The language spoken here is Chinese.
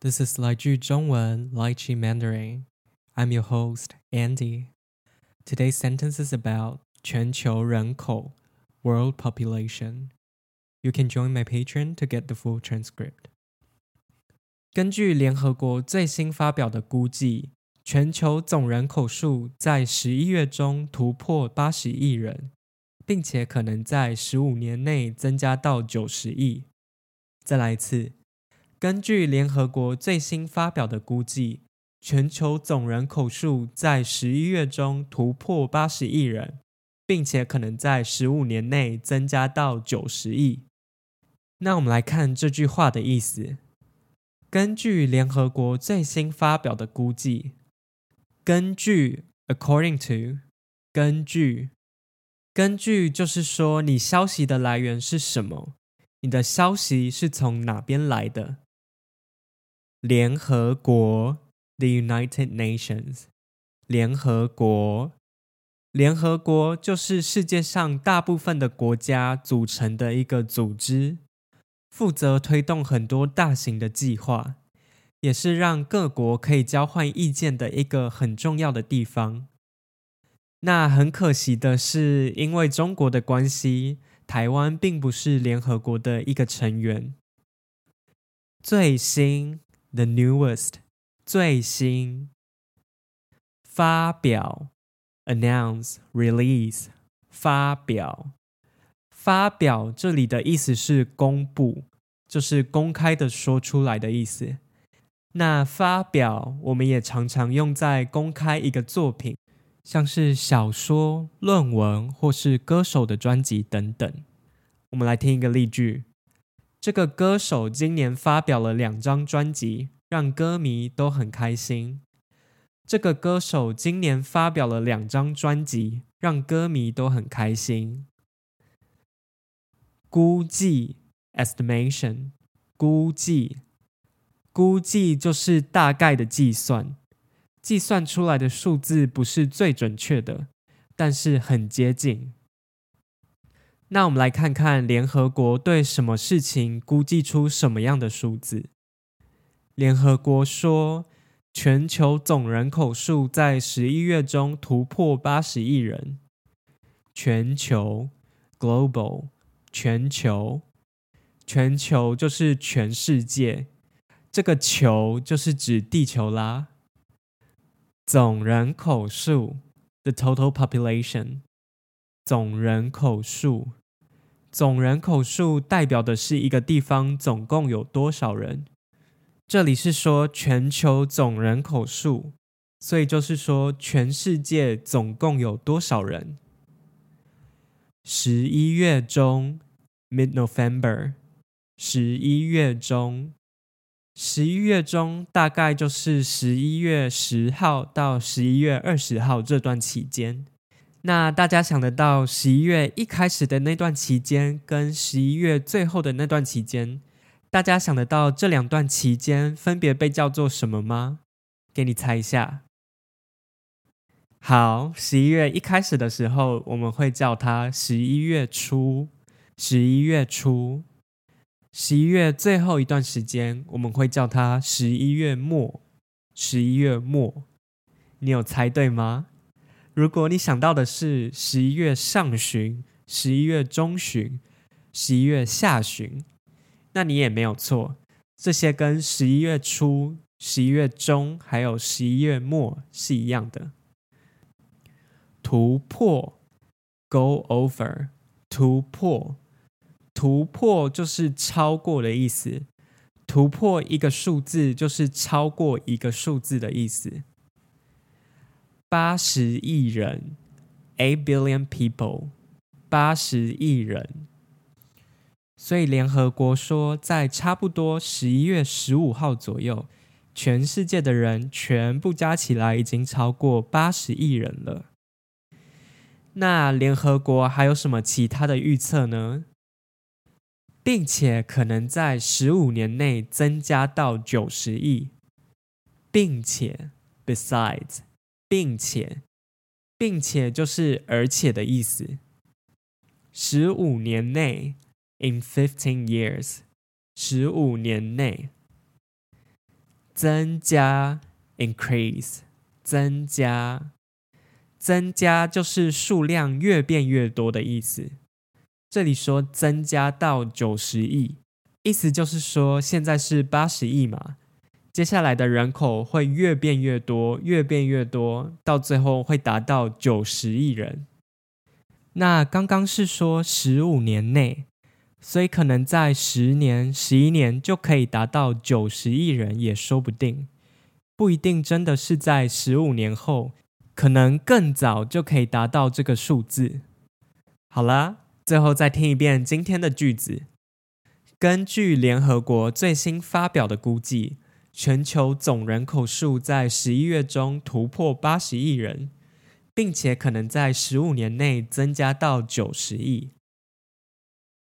This is 来句中文 Lychee Mandarin. I'm your host, Andy. Today's sentence is about 全球人口 world population. You can join my Patreon to get the full transcript. 根据联合国最新发表的估计，全球总人口数在十一月中突破八十亿人，并且可能在十五年内增加到九十亿。再来一次。 根据联合国最新发表的估计，全球总人口数在十一月中突破八十亿人，并且可能在十五年内增加到九十亿。那我们来看这句话的意思。根据联合国最新发表的估计，根据 （according to），根据，根据就是说你消息的来源是什么？你的消息是从哪边来的？联合国，the United Nations，联合国，联合国就是世界上大部分的国家组成的一个组织，负责推动很多大型的计划，也是让各国可以交换意见的一个很重要的地方。那很可惜的是，因为中国的关系，台湾并不是联合国的一个成员。最新。The newest，最新。发表，announce，release，发表。发表这里的意思是公布，就是公开的说出来的意思。那发表我们也常常用在公开一个作品，像是小说、论文或是歌手的专辑等等。我们来听一个例句。这个歌手今年发表了两张专辑，让歌迷都很开心。这个歌手今年发表了两张专辑，让歌迷都很开心。估计 （estimation），估计，估计就是大概的计算，计算出来的数字不是最准确的，但是很接近。那我们来看看联合国对什么事情估计出什么样的数字。联合国说，全球总人口数在十一月中突破八十亿人。全球 （global），全球，全球就是全世界，这个“球”就是指地球啦。总人口数 （the total population），总人口数。总人口数代表的是一个地方总共有多少人。这里是说全球总人口数，所以就是说全世界总共有多少人。十一月中，mid November，十一月中，十一月中大概就是十一月十号到十一月二十号这段期间。那大家想得到十一月一开始的那段期间，跟十一月最后的那段期间，大家想得到这两段期间分别被叫做什么吗？给你猜一下。好，十一月一开始的时候，我们会叫它十一月初。十一月初，十一月最后一段时间，我们会叫它十一月末。十一月末，你有猜对吗？如果你想到的是十一月上旬、十一月中旬、十一月下旬，那你也没有错。这些跟十一月初、十一月中还有十一月末是一样的。突破，go over，突破，突破就是超过的意思。突破一个数字就是超过一个数字的意思。八十亿人，a billion people，八十亿人。所以联合国说，在差不多十一月十五号左右，全世界的人全部加起来已经超过八十亿人了。那联合国还有什么其他的预测呢？并且可能在十五年内增加到九十亿，并且，besides。并且，并且就是而且的意思。十五年内，in fifteen years，十五年内。增加 increase 增加增加就是数量越变越多的意思。这里说增加到九十亿，意思就是说现在是八十亿嘛，接下来的人口会越变越多，越变越多，到最后会达到九十亿人。那刚刚是说十五年内。所以可能在十年、十一年就可以达到九十亿人，也说不定。不一定真的是在十五年后，可能更早就可以达到这个数字。好了，最后再听一遍今天的句子。根据联合国最新发表的估计，全球总人口数在十一月中突破八十亿人，并且可能在十五年内增加到九十亿。